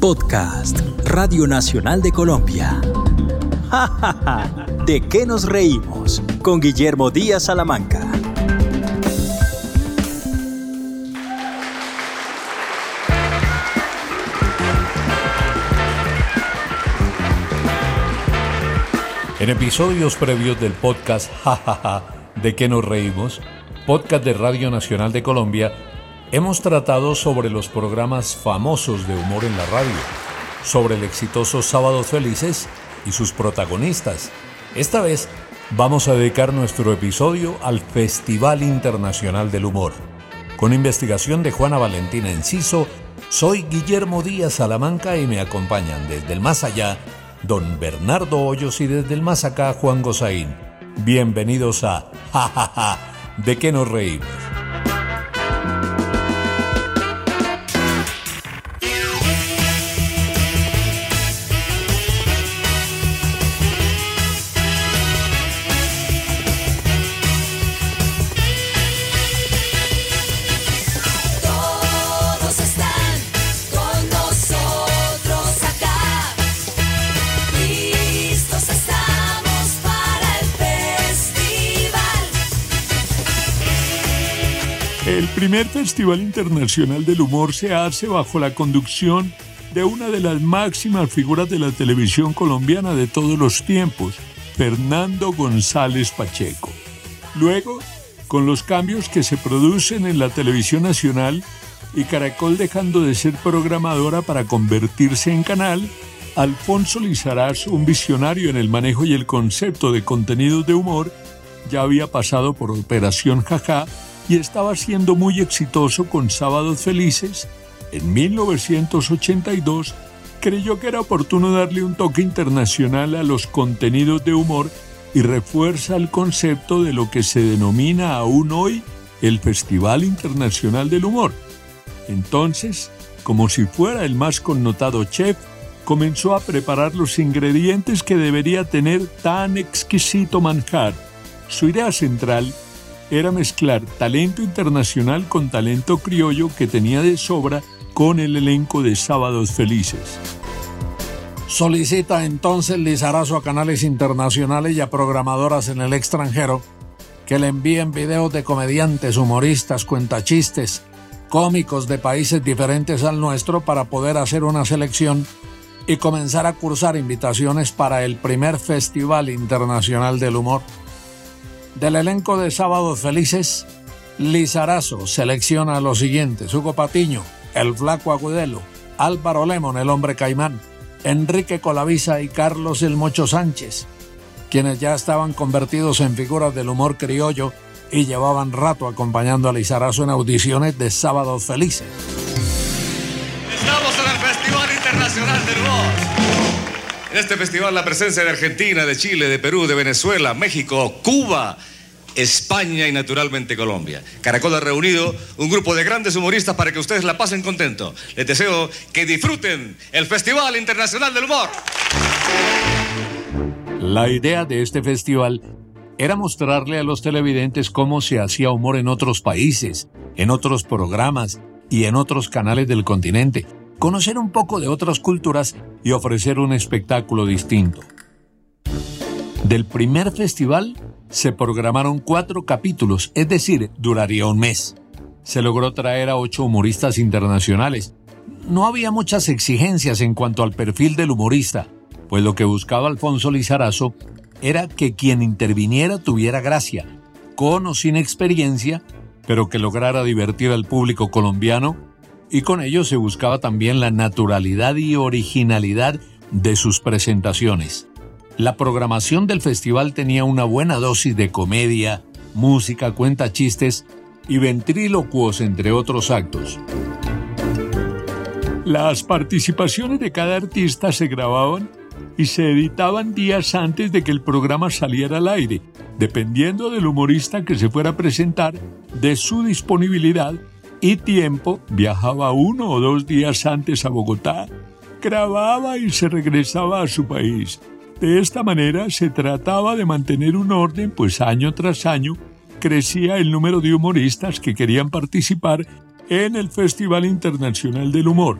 Podcast, Radio Nacional de Colombia. ¿De qué nos reímos? Con Guillermo Díaz Salamanca. En episodios previos del podcast Jajaja, ¿de qué nos reímos? Podcast de Radio Nacional de Colombia, hemos tratado sobre los programas famosos de humor en la radio, sobre el exitoso Sábados Felices y sus protagonistas. Esta vez vamos a dedicar nuestro episodio al Festival Internacional del Humor. Con investigación de Juana Valentina Enciso, soy Guillermo Díaz Salamanca y me acompañan desde el más allá don Bernardo Hoyos y desde el más acá Juan Gozaín. Bienvenidos a Ja Ja Ja, ¿de qué nos reímos? El primer Festival Internacional del Humor se hace bajo la conducción de una de las máximas figuras de la televisión colombiana de todos los tiempos, Fernando González Pacheco. Luego, con los cambios que se producen en la televisión nacional y Caracol dejando de ser programadora para convertirse en canal, Alfonso Lizarazo, un visionario en el manejo y el concepto de contenidos de humor, ya había pasado por Operación Jajá y estaba siendo muy exitoso con Sábados Felices. En 1982 creyó que era oportuno darle un toque internacional a los contenidos de humor y refuerza el concepto de lo que se denomina aún hoy el Festival Internacional del Humor. Entonces, como si fuera el más connotado chef, comenzó a preparar los ingredientes que debería tener tan exquisito manjar. Su idea central era mezclar talento internacional con talento criollo que tenía de sobra con el elenco de Sábados Felices. Solicita entonces Lizarazo a canales internacionales y a programadoras en el extranjero que le envíen videos de comediantes, humoristas, cuentachistes, cómicos de países diferentes al nuestro para poder hacer una selección y comenzar a cursar invitaciones para el primer Festival Internacional del Humor. Del elenco de Sábados Felices, Lizarazo selecciona a los siguientes: Hugo Patiño, el Flaco Agudelo, Álvaro Lemon, el Hombre Caimán, Enrique Colavisa y Carlos El Mocho Sánchez, quienes ya estaban convertidos en figuras del humor criollo y llevaban rato acompañando a Lizarazo en audiciones de Sábados Felices. Estamos en el Festival Internacional del Humor. En este festival la presencia de Argentina, de Chile, de Perú, de Venezuela, México, Cuba, España y naturalmente Colombia. Caracol ha reunido un grupo de grandes humoristas para que ustedes la pasen contento. Les deseo que disfruten el Festival Internacional del Humor. La idea de este festival era mostrarle a los televidentes cómo se hacía humor en otros países, en otros programas y en otros canales del continente, conocer un poco de otras culturas y ofrecer un espectáculo distinto. Del primer festival se programaron cuatro capítulos, es decir, duraría un mes. Se logró traer a ocho humoristas internacionales. No había muchas exigencias en cuanto al perfil del humorista, pues lo que buscaba Alfonso Lizarazo era que quien interviniera tuviera gracia, con o sin experiencia, pero que lograra divertir al público colombiano y con ello se buscaba también la naturalidad y originalidad de sus presentaciones. La programación del festival tenía una buena dosis de comedia, música, cuenta chistes y ventrílocuos, entre otros actos. Las participaciones de cada artista se grababan y se editaban días antes de que el programa saliera al aire, dependiendo del humorista que se fuera a presentar, de su disponibilidad y tiempo, viajaba uno o dos días antes a Bogotá, grababa y se regresaba a su país. De esta manera se trataba de mantener un orden, pues año tras año crecía el número de humoristas que querían participar en el Festival Internacional del Humor.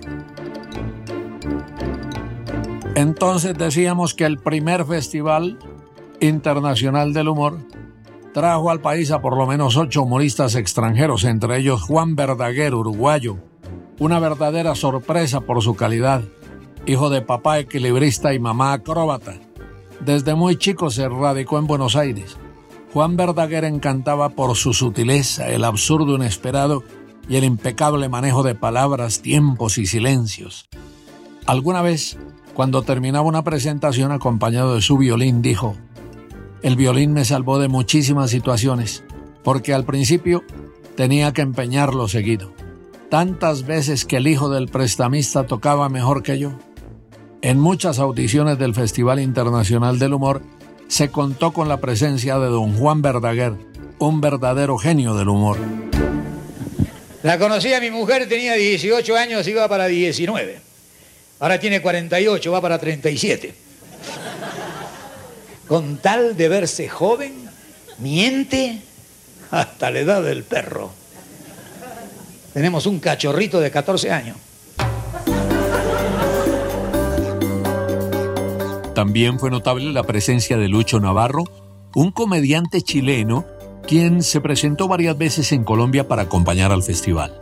Entonces decíamos que el primer Festival Internacional del Humor trajo al país a por lo menos ocho humoristas extranjeros, entre ellos Juan Verdaguer, uruguayo, una verdadera sorpresa por su calidad, hijo de papá equilibrista y mamá acróbata. Desde muy chico se radicó en Buenos Aires. Juan Verdaguer encantaba por su sutileza, el absurdo inesperado y el impecable manejo de palabras, tiempos y silencios. Alguna vez, cuando terminaba una presentación acompañado de su violín, dijo, el violín me salvó de muchísimas situaciones, porque al principio tenía que empeñarlo seguido. Tantas veces que el hijo del prestamista tocaba mejor que yo. En muchas audiciones del Festival Internacional del Humor se contó con la presencia de don Juan Verdaguer, un verdadero genio del humor. La conocí a mi mujer, tenía 18 años, iba para 19. Ahora tiene 48, va para 37. Con tal de verse joven, miente hasta la edad del perro. Tenemos un cachorrito de 14 años. También fue notable la presencia de Lucho Navarro, un comediante chileno quien se presentó varias veces en Colombia para acompañar al festival.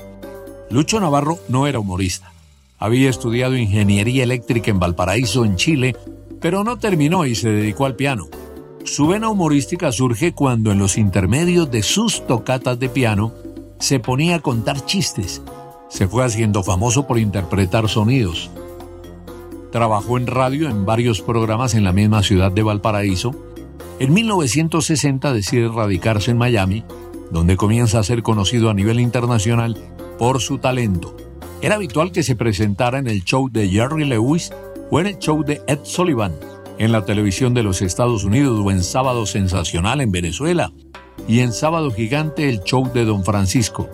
Lucho Navarro no era humorista. Había estudiado ingeniería eléctrica en Valparaíso, en Chile, pero no terminó y se dedicó al piano. Su vena humorística surge cuando en los intermedios de sus tocatas de piano se ponía a contar chistes. Se fue haciendo famoso por interpretar sonidos. Trabajó en radio en varios programas en la misma ciudad de Valparaíso. En 1960 decide radicarse en Miami, donde comienza a ser conocido a nivel internacional por su talento. Era habitual que se presentara en el show de Jerry Lewis o en el show de Ed Sullivan, en la televisión de los Estados Unidos o en Sábado Sensacional en Venezuela y en Sábado Gigante el show de Don Francisco.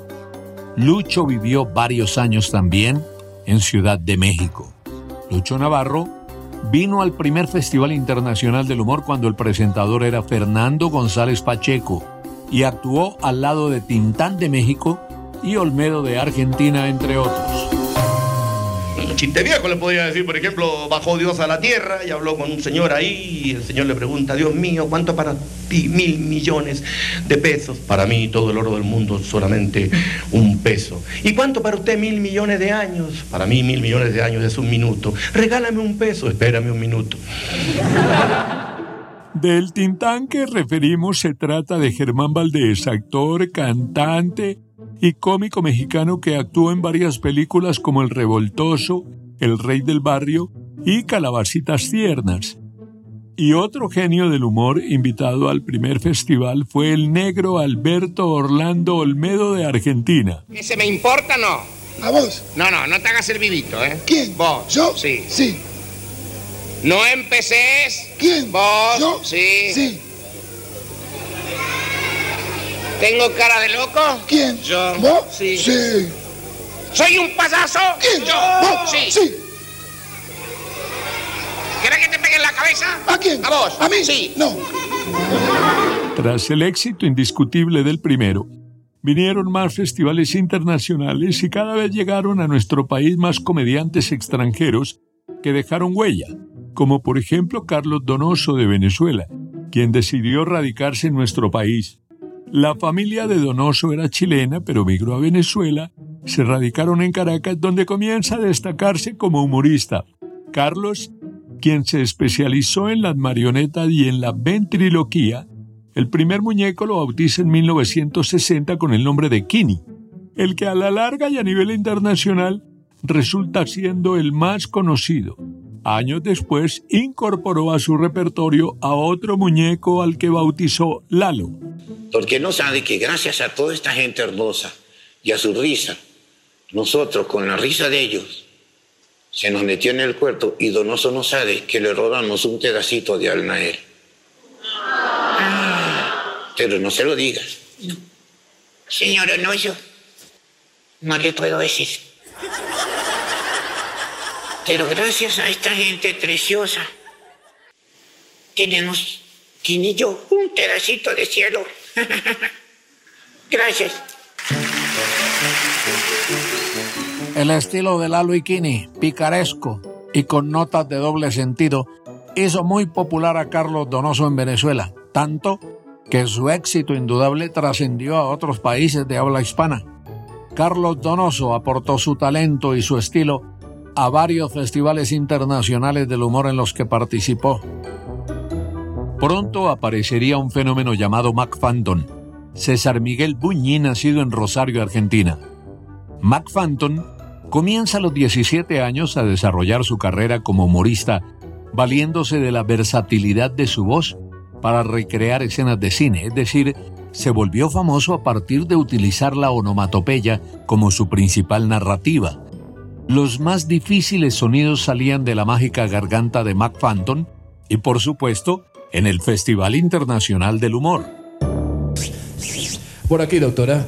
Lucho vivió varios años también en Ciudad de México. Lucho Navarro vino al primer Festival Internacional del Humor cuando el presentador era Fernando González Pacheco y actuó al lado de Tintán de México y Olmedo de Argentina, entre otros. Chiste viejo le podría decir, por ejemplo, bajó Dios a la tierra y habló con un señor ahí y el señor le pregunta, Dios mío, ¿cuánto para ti? Mil millones de pesos. Para mí todo el oro del mundo solamente un peso. ¿Y cuánto para usted mil millones de años? Para mí mil millones de años es un minuto. Regálame un peso, espérame un minuto. Del Tintán que referimos se trata de Germán Valdés, actor, cantante y cómico mexicano que actuó en varias películas como El Revoltoso, El Rey del Barrio y Calabacitas Tiernas. Y otro genio del humor invitado al primer festival fue el negro Alberto Orlando Olmedo de Argentina. ¿Ese me importa no? ¿A vos? No, no, no te hagas el vivito, ¿eh? ¿Quién? Vos. ¿Yo? Sí. Sí. No empeces. ¿Quién? Vos. ¿Yo? Sí. Sí. ¿Tengo cara de loco? ¿Quién? Yo. ¿Vos? Sí. Sí. ¿Soy un payaso? ¿Quién? Yo. ¿Vos? Sí. Sí. ¿Querés que te pegue en la cabeza? ¿A quién? ¿A vos? ¿A mí? Sí. No. Tras el éxito indiscutible del primero, vinieron más festivales internacionales y cada vez llegaron a nuestro país más comediantes extranjeros que dejaron huella, como por ejemplo Carlos Donoso de Venezuela, quien decidió radicarse en nuestro país. La familia de Donoso era chilena, pero migró a Venezuela, se radicaron en Caracas, donde comienza a destacarse como humorista. Carlos, quien se especializó en las marionetas y en la ventriloquía, el primer muñeco lo bautiza en 1960 con el nombre de Kini, el que a la larga y a nivel internacional resulta siendo el más conocido. Años después incorporó a su repertorio a otro muñeco al que bautizó Lalo. Porque no sabe que gracias a toda esta gente hermosa y a su risa, nosotros con la risa de ellos, se nos metió en el cuerpo y Donoso no sabe que le robamos un pedacito de alma a él. Pero no se lo digas. Señor Onoyo, no le puedo decir. Pero gracias a esta gente preciosa, tenemos, y yo, un pedacito de cielo. gracias. El estilo de Lalo y Kini, picaresco, y con notas de doble sentido hizo muy popular a Carlos Donoso en Venezuela, tanto que su éxito indudable trascendió a otros países de habla hispana. Carlos Donoso aportó su talento y su estilo a varios festivales internacionales del humor en los que participó. Pronto aparecería un fenómeno llamado Mac Phantom, César Miguel Buñi, nacido en Rosario, Argentina. Mac Phantom comienza a los 17 años a desarrollar su carrera como humorista, valiéndose de la versatilidad de su voz para recrear escenas de cine, es decir, se volvió famoso a partir de utilizar la onomatopeya como su principal narrativa. Los más difíciles sonidos salían de la mágica garganta de Mac Phantom y, por supuesto, en el Festival Internacional del Humor. Por aquí, doctora.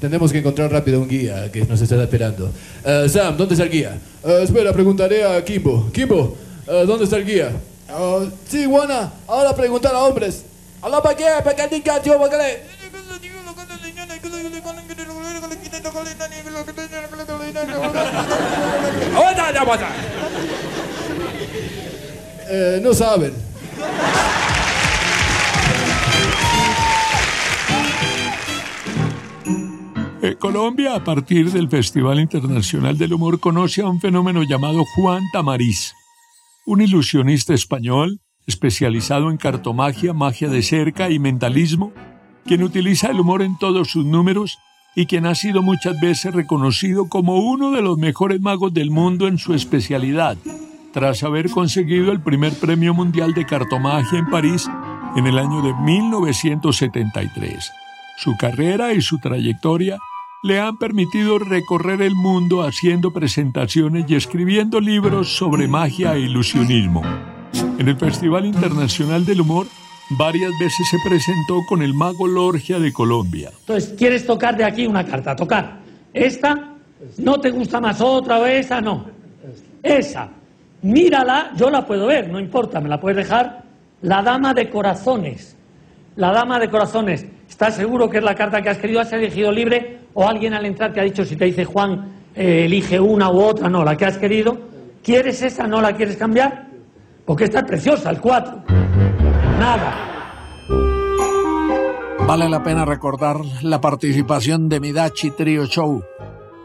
Tenemos que encontrar rápido un guía que nos está esperando. Eh, Sam, ¿dónde está el guía? Eh, espera, preguntaré a Kimbo. Kimbo, eh, ¿dónde está el guía? Oh, sí, Juana, ahora preguntar a hombres. ¿Aló para qué? ¿Para qué? ¿Para qué? Eh, no saben. Eh, Colombia, a partir del Festival Internacional del Humor, conoce a un fenómeno llamado Juan Tamariz, un ilusionista español especializado en cartomagia, magia de cerca y mentalismo, quien utiliza el humor en todos sus números y quien ha sido muchas veces reconocido como uno de los mejores magos del mundo en su especialidad, tras haber conseguido el primer premio mundial de cartomagia en París en el año de 1973. Su carrera y su trayectoria le han permitido recorrer el mundo haciendo presentaciones y escribiendo libros sobre magia e ilusionismo. En el Festival Internacional del Humor, varias veces se presentó con el mago Lorgia de Colombia. Entonces, ¿quieres tocar de aquí una carta? Tocar. ¿Esta? ¿No te gusta más otra o esa? No. Esa. Mírala, yo la puedo ver, no importa, me la puedes dejar. La dama de corazones. La dama de corazones. ¿Estás seguro que es la carta que has querido? ¿Has elegido libre? ¿O alguien al entrar te ha dicho, si te dice Juan, eh, elige una u otra? No, la que has querido. ¿Quieres esa? ¿No la quieres cambiar? Porque esta es preciosa, el 4. Nada. Vale la pena recordar la participación de Midachi Trio Show.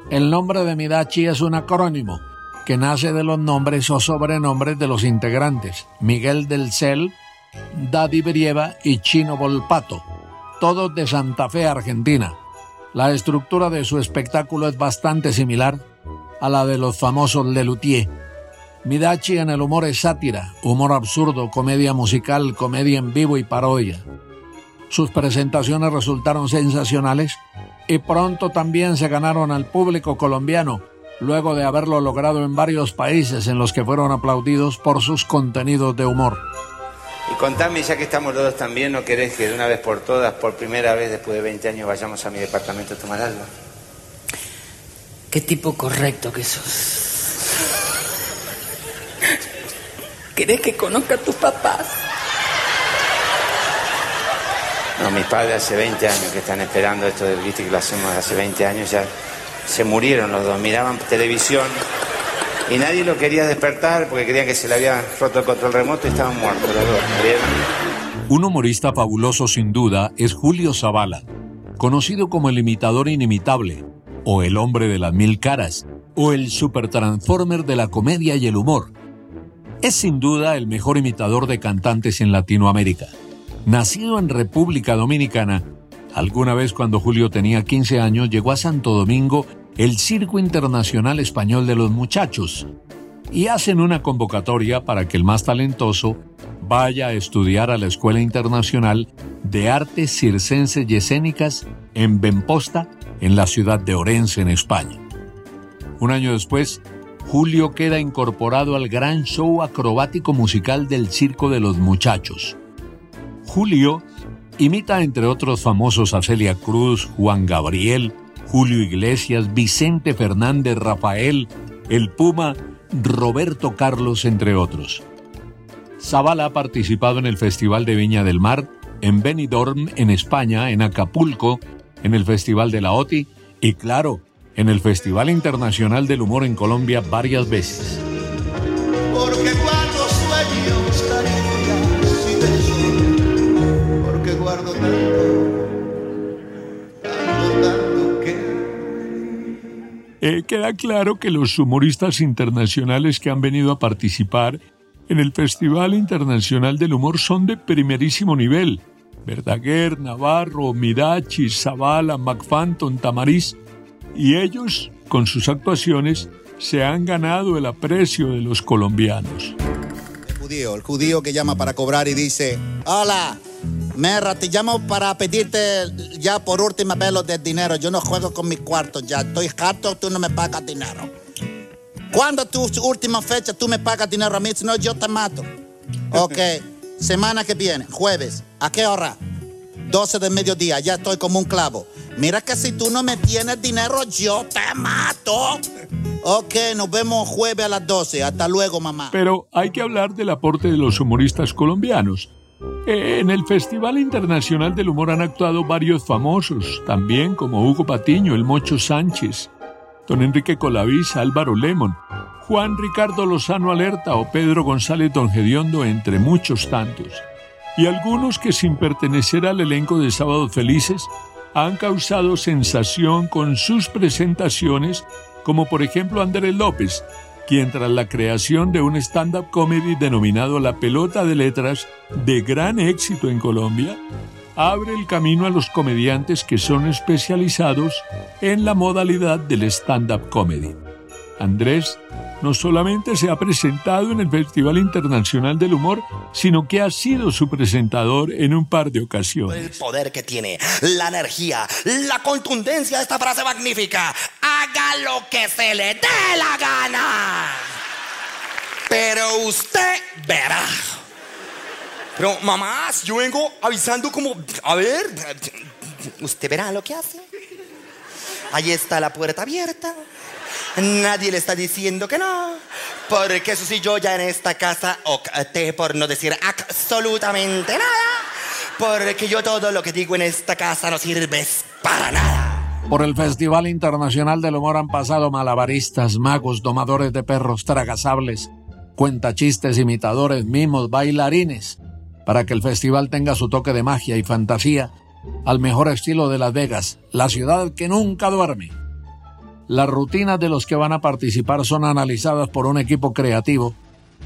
El nombre de Midachi es un acrónimo que nace de los nombres o sobrenombres de los integrantes, Miguel del Cel, Daddy Brieva y Chino Volpato, todos de Santa Fe, Argentina. La estructura de su espectáculo es bastante similar a la de los famosos Lelutier. Midachi en el humor es sátira, humor absurdo, comedia musical, comedia en vivo y parodia. Sus presentaciones resultaron sensacionales y pronto también se ganaron al público colombiano, luego de haberlo logrado en varios países en los que fueron aplaudidos por sus contenidos de humor. Y contame, ya que estamos los dos también, ¿no querés que de una vez por todas, por primera vez después de 20 años, vayamos a mi departamento a tomar algo? Qué tipo correcto que sos. ¿Querés que conozca a tus papás? No, mis padres hace 20 años que están esperando esto del viste que lo hacemos hace 20 años, ya se murieron los dos, miraban televisión y nadie lo quería despertar porque creían que se le había roto el control remoto y estaban muertos los dos. Un humorista fabuloso sin duda es Julio Zavala, conocido como el imitador inimitable, o el hombre de las mil caras, o el supertransformer de la comedia y el humor. Es sin duda el mejor imitador de cantantes en Latinoamérica. Nacido en República Dominicana, alguna vez cuando Julio tenía 15 años llegó a Santo Domingo el Circo Internacional Español de los Muchachos y hacen una convocatoria para que el más talentoso vaya a estudiar a la Escuela Internacional de Artes Circenses y Escénicas en Benposta, en la ciudad de Orense, en España. Un año después, Julio queda incorporado al gran show acrobático musical del Circo de los Muchachos. Julio imita entre otros famosos a Celia Cruz, Juan Gabriel, Julio Iglesias, Vicente Fernández, Rafael, el Puma, Roberto Carlos, entre otros. Zavala ha participado en el Festival de Viña del Mar, en Benidorm, en España, en Acapulco, en el Festival de la OTI y, claro, en el Festival Internacional del Humor en Colombia varias veces. porque guardo sueños, caricias y besos, porque guardo tanto, tanto, tanto que... Eh, queda claro que los humoristas internacionales que han venido a participar en el Festival Internacional del Humor son de primerísimo nivel. Verdaguer, Navarro, Mirachi, Zavala, McFanton, Tamariz. Y ellos, con sus actuaciones, se han ganado el aprecio de los colombianos. judío, el judío que llama para cobrar y dice, hola, Merra, te llamo para pedirte ya por última vez lo del dinero. Yo no juego con mi cuarto ya, estoy harto, tú no me pagas dinero. ¿Cuándo tu última fecha tú me pagas dinero a mí? Si no, yo te mato. Ok, semana que viene, jueves, ¿a qué hora? 12 del mediodía, ya estoy como un clavo. Mira que si tú no me tienes dinero, yo te mato. Ok, nos vemos jueves a las 12. Hasta luego, mamá. Pero hay que hablar del aporte de los humoristas colombianos. Eh, En el Festival Internacional del Humor han actuado varios famosos, también como Hugo Patiño, el Mocho Sánchez, don Enrique Colavís, Álvaro Lemon, Juan Ricardo Lozano Alerta o Pedro González Don Gediondo, entre muchos tantos. Y algunos que sin pertenecer al elenco de Sábados Felices han causado sensación con sus presentaciones, como por ejemplo Andrés López, quien tras la creación de un stand-up comedy denominado La Pelota de Letras, de gran éxito en Colombia, abre el camino a los comediantes que son especializados en la modalidad del stand-up comedy. Andrés no solamente se ha presentado en el Festival Internacional del Humor, sino que ha sido su presentador en un par de ocasiones. El poder que tiene, la energía, la contundencia de esta frase magnífica. Haga lo que se le dé la gana. Pero usted verá. Pero mamá, si yo vengo avisando como, a ver, usted verá lo que hace. Ahí está la puerta abierta. Nadie le está diciendo que no. Porque eso sí, yo ya en esta casa opté por no decir absolutamente nada. Porque yo todo lo que digo en esta casa no sirve para nada. Por el Festival Internacional del Humor han pasado malabaristas, magos, domadores de perros, tragasables, cuentachistes, imitadores, mimos, bailarines, para que el festival tenga su toque de magia y fantasía al mejor estilo de Las Vegas, la ciudad que nunca duerme. Las rutinas de los que van a participar son analizadas por un equipo creativo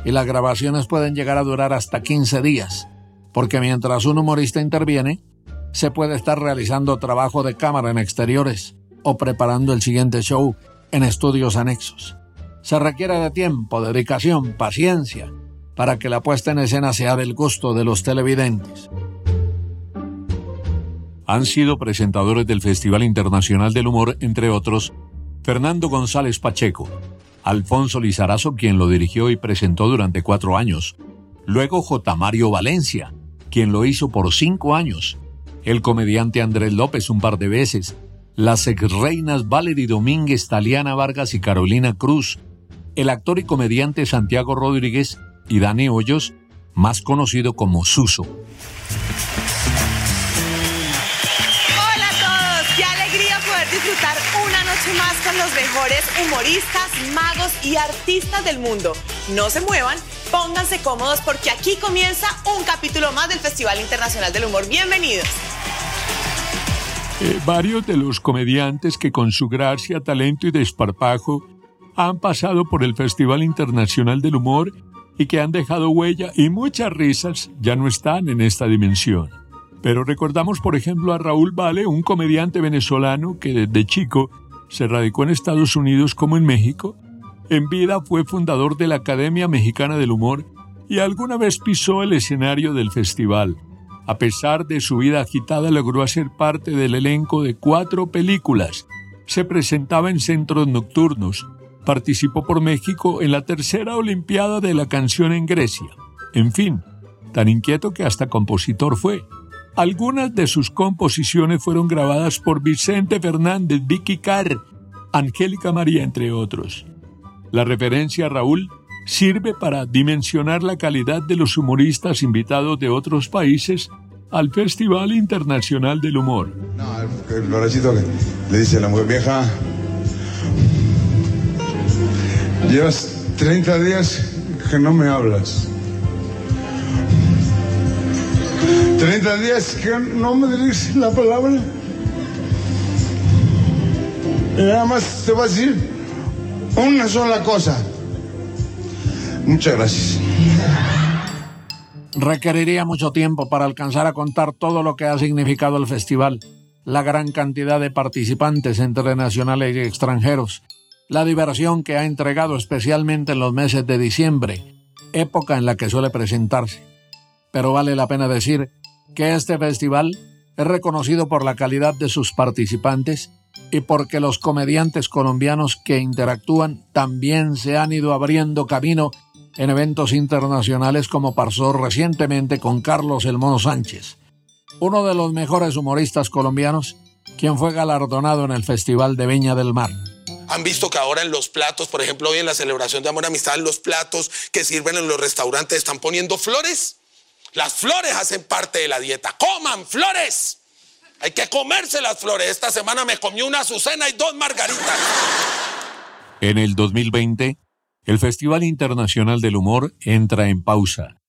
y las grabaciones pueden llegar a durar hasta 15 días, porque mientras un humorista interviene, se puede estar realizando trabajo de cámara en exteriores o preparando el siguiente show en estudios anexos. Se requiere de tiempo, dedicación, paciencia, para que la puesta en escena sea del gusto de los televidentes. Han sido presentadores del Festival Internacional del Humor, entre otros, Fernando González Pacheco, Alfonso Lizarazo, quien lo dirigió y presentó durante cuatro años, luego J. Mario Valencia, quien lo hizo por cinco años, el comediante Andrés López un par de veces, las exreinas Valery Domínguez, Taliana Vargas y Carolina Cruz, el actor y comediante Santiago Rodríguez y Dani Hoyos, más conocido como Suso. Hola a todos, qué alegría poder disfrutar noche más con los mejores humoristas, magos y artistas del mundo. No se muevan, pónganse cómodos porque aquí comienza un capítulo más del Festival Internacional del Humor. Bienvenidos. Eh, varios de los comediantes que con su gracia, talento y desparpajo han pasado por el Festival Internacional del Humor y que han dejado huella y muchas risas ya no están en esta dimensión. Pero recordamos, por ejemplo, a Raúl Vale, un comediante venezolano que desde chico se radicó en Estados Unidos como en México. En vida fue fundador de la Academia Mexicana del Humor y alguna vez pisó el escenario del festival. A pesar de su vida agitada, logró hacer parte del elenco de cuatro películas. Se presentaba en centros nocturnos. Participó por México en la tercera Olimpiada de la canción en Grecia. En fin, tan inquieto que hasta compositor fue. Algunas de sus composiciones fueron grabadas por Vicente Fernández, Vicky Carr, Angélica María, entre otros. La referencia a Raúl sirve para dimensionar la calidad de los humoristas invitados de otros países al Festival Internacional del Humor. El borrachito que le dice a la mujer vieja, llevas 30 días que no me hablas. 30 días que no me diriges la palabra. Y nada más te voy a decir una sola cosa. Muchas gracias. Requeriría mucho tiempo para alcanzar a contar todo lo que ha significado el festival, la gran cantidad de participantes entre nacionales y extranjeros, la diversión que ha entregado especialmente en los meses de diciembre, época en la que suele presentarse. Pero vale la pena decir que este festival es reconocido por la calidad de sus participantes y porque los comediantes colombianos que interactúan también se han ido abriendo camino en eventos internacionales como pasó recientemente con Carlos El Sánchez, uno de los mejores humoristas colombianos, quien fue galardonado en el Festival de Viña del Mar. Han visto que ahora en los platos, por ejemplo, hoy en la celebración de Amor Amistad, los platos que sirven en los restaurantes están poniendo flores. Las flores hacen parte de la dieta. ¡Coman flores! Hay que comerse las flores. Esta semana me comí una azucena y dos margaritas. En el 2020, el Festival Internacional del Humor entra en pausa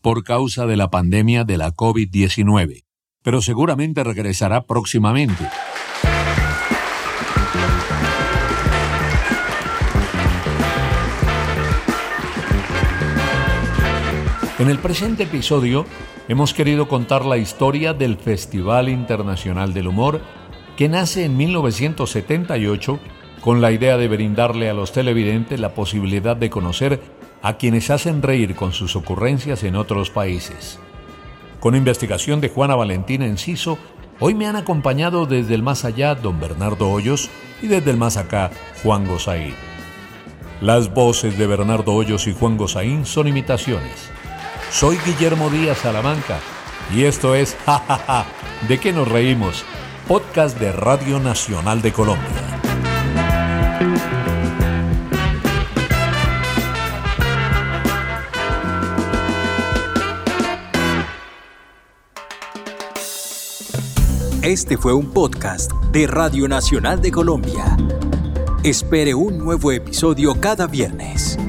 por causa de la pandemia de la COVID-19, pero seguramente regresará próximamente. En el presente episodio hemos querido contar la historia del Festival Internacional del Humor que nace en 1978 con la idea de brindarle a los televidentes la posibilidad de conocer a quienes hacen reír con sus ocurrencias en otros países. Con investigación de Juana Valentina Enciso, hoy me han acompañado desde el más allá don Bernardo Hoyos y desde el más acá Juan Gozaín. Las voces de Bernardo Hoyos y Juan Gozaín son imitaciones. Soy Guillermo Díaz Salamanca y esto es Ja Ja Ja, ¿de qué nos reímos? Podcast de Radio Nacional de Colombia. Este fue un podcast de Radio Nacional de Colombia. Espere un nuevo episodio cada viernes.